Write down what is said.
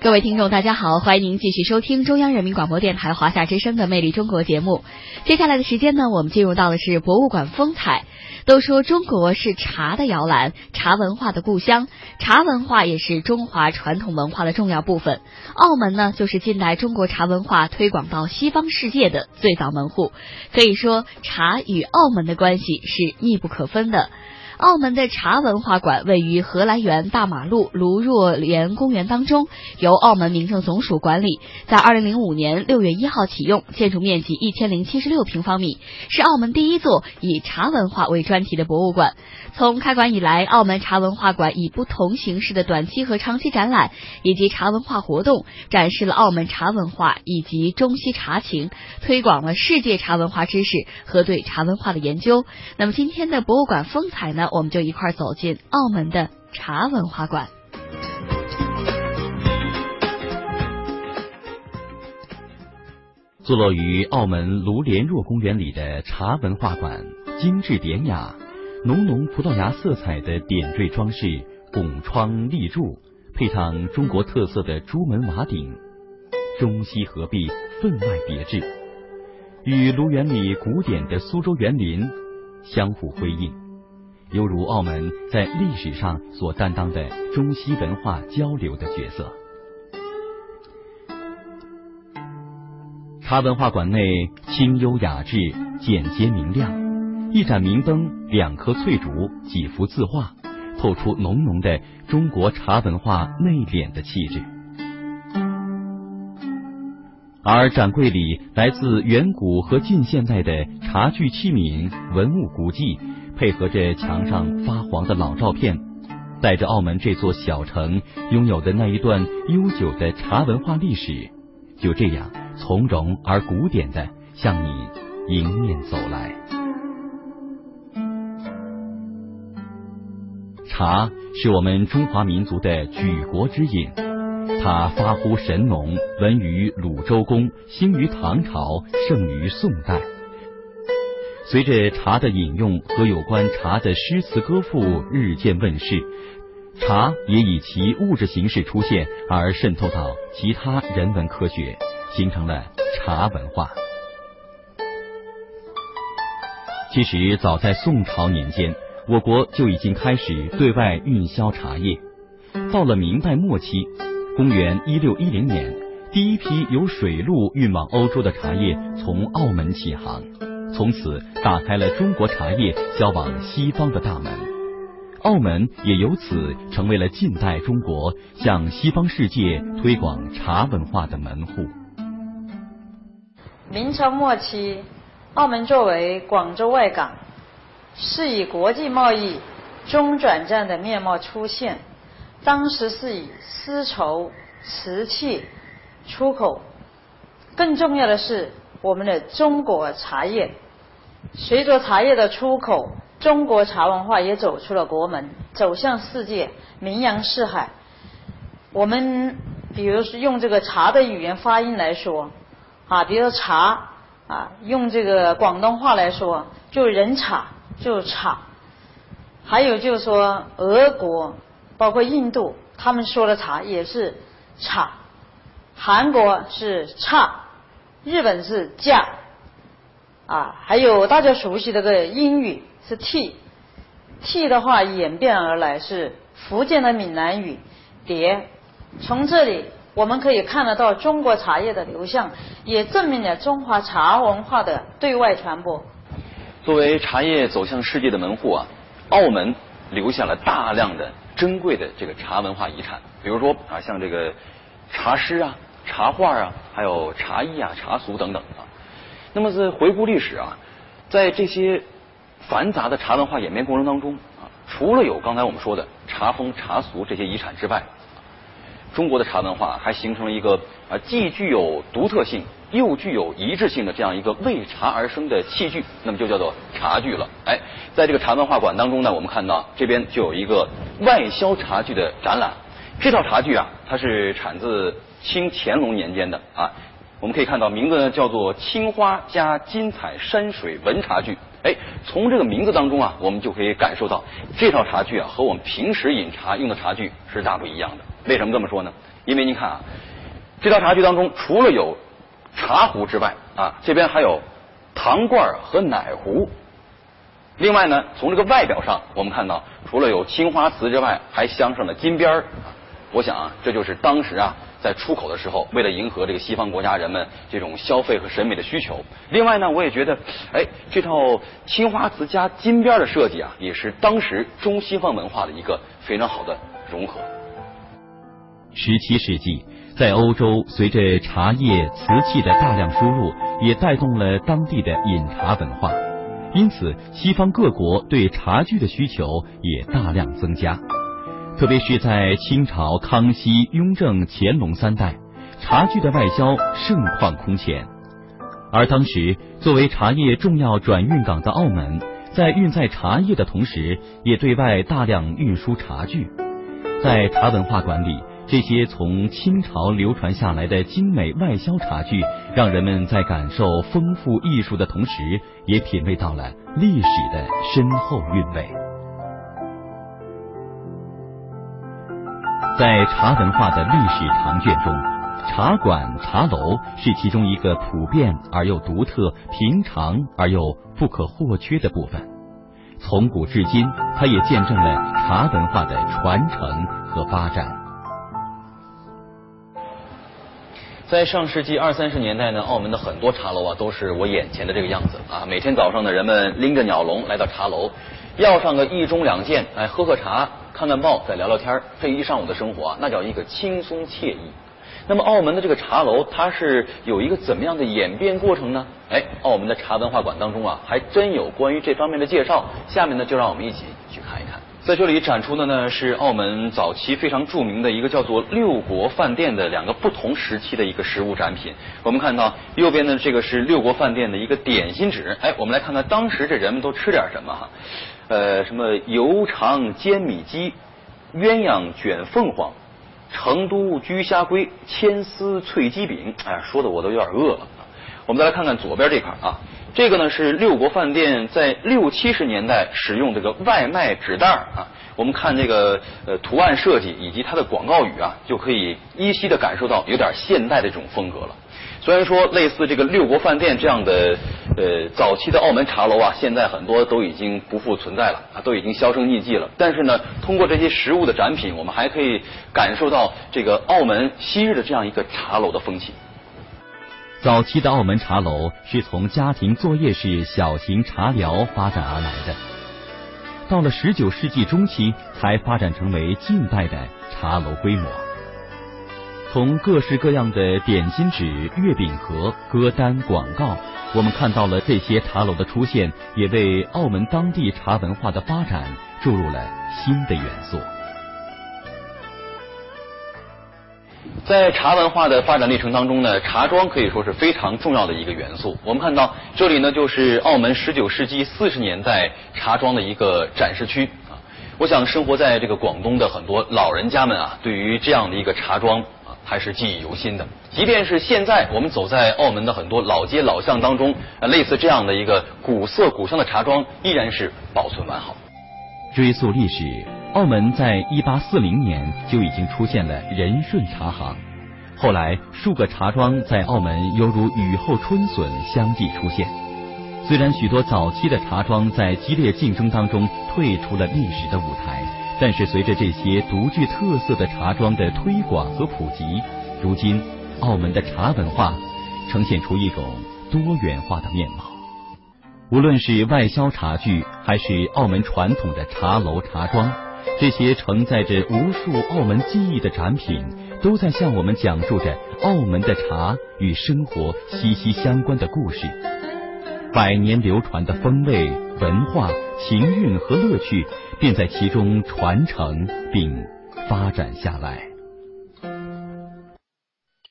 各位听众，大家好，欢迎您继续收听中央人民广播电台华夏之声的《魅力中国》节目。接下来的时间呢，我们进入到的是博物馆风采。都说中国是茶的摇篮，茶文化的故乡，茶文化也是中华传统文化的重要部分。澳门呢，就是近代中国茶文化推广到西方世界的最早门户。可以说，茶与澳门的关系是密不可分的。澳门的茶文化馆位于荷兰园大马路卢若莲公园当中，由澳门民政总署管理，在二零零五年六月一号启用，建筑面积一千零七十六平方米，是澳门第一座以茶文化为专题的博物馆。从开馆以来，澳门茶文化馆以不同形式的短期和长期展览以及茶文化活动，展示了澳门茶文化以及中西茶情，推广了世界茶文化知识和对茶文化的研究。那么今天的博物馆风采呢？我们就一块走进澳门的茶文化馆。坐落于澳门卢莲若公园里的茶文化馆，精致典雅，浓浓葡萄牙色彩的点缀装饰，拱窗立柱，配上中国特色的朱门瓦顶，中西合璧，分外别致，与卢园里古典的苏州园林相互辉映。犹如澳门在历史上所担当的中西文化交流的角色。茶文化馆内清幽雅致、简洁明亮，一盏明灯、两棵翠竹、几幅字画，透出浓浓的中国茶文化内敛的气质。而展柜里来自远古和近现代的茶具器皿、文物古迹。配合着墙上发黄的老照片，带着澳门这座小城拥有的那一段悠久的茶文化历史，就这样从容而古典的向你迎面走来。茶是我们中华民族的举国之饮，它发乎神农，闻于鲁周公，兴于唐朝，盛于宋代。随着茶的饮用和有关茶的诗词歌赋日渐问世，茶也以其物质形式出现，而渗透到其他人文科学，形成了茶文化。其实，早在宋朝年间，我国就已经开始对外运销茶叶。到了明代末期，公元一六一零年，第一批由水路运往欧洲的茶叶从澳门起航。从此打开了中国茶叶销往西方的大门，澳门也由此成为了近代中国向西方世界推广茶文化的门户。明朝末期，澳门作为广州外港，是以国际贸易中转站的面貌出现。当时是以丝绸、瓷器出口，更重要的是我们的中国茶叶。随着茶叶的出口，中国茶文化也走出了国门，走向世界，名扬四海。我们比如说用这个茶的语言发音来说，啊，比如说茶啊，用这个广东话来说，就人茶，就茶。还有就是说，俄国包括印度，他们说的茶也是茶。韩国是差，日本是价。啊，还有大家熟悉的个英语是 T，T 的话演变而来是福建的闽南语蝶。从这里我们可以看得到中国茶叶的流向，也证明了中华茶文化的对外传播。作为茶叶走向世界的门户啊，澳门留下了大量的珍贵的这个茶文化遗产，比如说啊，像这个茶诗啊、茶画啊，还有茶艺啊、茶俗等等啊。那么在回顾历史啊，在这些繁杂的茶文化演变过程当中啊，除了有刚才我们说的茶风茶俗这些遗产之外，中国的茶文化还形成了一个啊既具有独特性又具有一致性的这样一个为茶而生的器具，那么就叫做茶具了。哎，在这个茶文化馆当中呢，我们看到这边就有一个外销茶具的展览。这套茶具啊，它是产自清乾隆年间的啊。我们可以看到，名字呢叫做“青花加金彩山水文茶具”。哎，从这个名字当中啊，我们就可以感受到这套茶具啊和我们平时饮茶用的茶具是大不一样的。为什么这么说呢？因为您看啊，这套茶具当中除了有茶壶之外啊，这边还有糖罐和奶壶。另外呢，从这个外表上，我们看到除了有青花瓷之外，还镶上了金边儿。我想啊，这就是当时啊。在出口的时候，为了迎合这个西方国家人们这种消费和审美的需求，另外呢，我也觉得，哎，这套青花瓷加金边的设计啊，也是当时中西方文化的一个非常好的融合。十七世纪，在欧洲，随着茶叶、瓷器的大量输入，也带动了当地的饮茶文化，因此，西方各国对茶具的需求也大量增加。特别是在清朝、康熙、雍正、乾隆三代，茶具的外销盛况空前。而当时作为茶叶重要转运港的澳门，在运载茶叶的同时，也对外大量运输茶具。在茶文化馆里，这些从清朝流传下来的精美外销茶具，让人们在感受丰富艺术的同时，也品味到了历史的深厚韵味。在茶文化的历史长卷中，茶馆、茶楼是其中一个普遍而又独特、平常而又不可或缺的部分。从古至今，它也见证了茶文化的传承和发展。在上世纪二三十年代呢，澳门的很多茶楼啊，都是我眼前的这个样子啊。每天早上呢，人们拎着鸟笼来到茶楼，要上个一盅两件，哎，喝喝茶。看看报，再聊聊天，这一上午的生活啊，那叫一个轻松惬意。那么，澳门的这个茶楼，它是有一个怎么样的演变过程呢？哎，澳门的茶文化馆当中啊，还真有关于这方面的介绍。下面呢，就让我们一起去看一看。在这里展出的呢，是澳门早期非常著名的一个叫做六国饭店的两个不同时期的一个实物展品。我们看到右边的这个是六国饭店的一个点心纸。哎，我们来看看当时这人们都吃点什么哈。呃，什么油肠煎米鸡、鸳鸯卷凤凰、成都焗虾龟、千丝脆鸡饼，哎，说的我都有点饿了。我们再来看看左边这块啊，这个呢是六国饭店在六七十年代使用这个外卖纸袋啊。我们看这个呃图案设计以及它的广告语啊，就可以依稀的感受到有点现代的这种风格了。虽然说类似这个六国饭店这样的呃早期的澳门茶楼啊，现在很多都已经不复存在了啊，都已经销声匿迹了。但是呢，通过这些实物的展品，我们还可以感受到这个澳门昔日的这样一个茶楼的风情。早期的澳门茶楼是从家庭作业式小型茶寮发展而来的，到了十九世纪中期才发展成为近代的茶楼规模。从各式各样的点心纸、月饼盒、歌单、广告，我们看到了这些茶楼的出现，也为澳门当地茶文化的发展注入了新的元素。在茶文化的发展历程当中呢，茶庄可以说是非常重要的一个元素。我们看到这里呢，就是澳门十九世纪四十年代茶庄的一个展示区啊。我想生活在这个广东的很多老人家们啊，对于这样的一个茶庄啊。还是记忆犹新的。即便是现在，我们走在澳门的很多老街老巷当中，类似这样的一个古色古香的茶庄，依然是保存完好。追溯历史，澳门在一八四零年就已经出现了仁顺茶行，后来数个茶庄在澳门犹如雨后春笋相继出现。虽然许多早期的茶庄在激烈竞争当中退出了历史的舞台。但是，随着这些独具特色的茶庄的推广和普及，如今澳门的茶文化呈现出一种多元化的面貌。无论是外销茶具，还是澳门传统的茶楼茶庄，这些承载着无数澳门记忆的展品，都在向我们讲述着澳门的茶与生活息息相关的故事。百年流传的风味、文化、情韵和乐趣，便在其中传承并发展下来。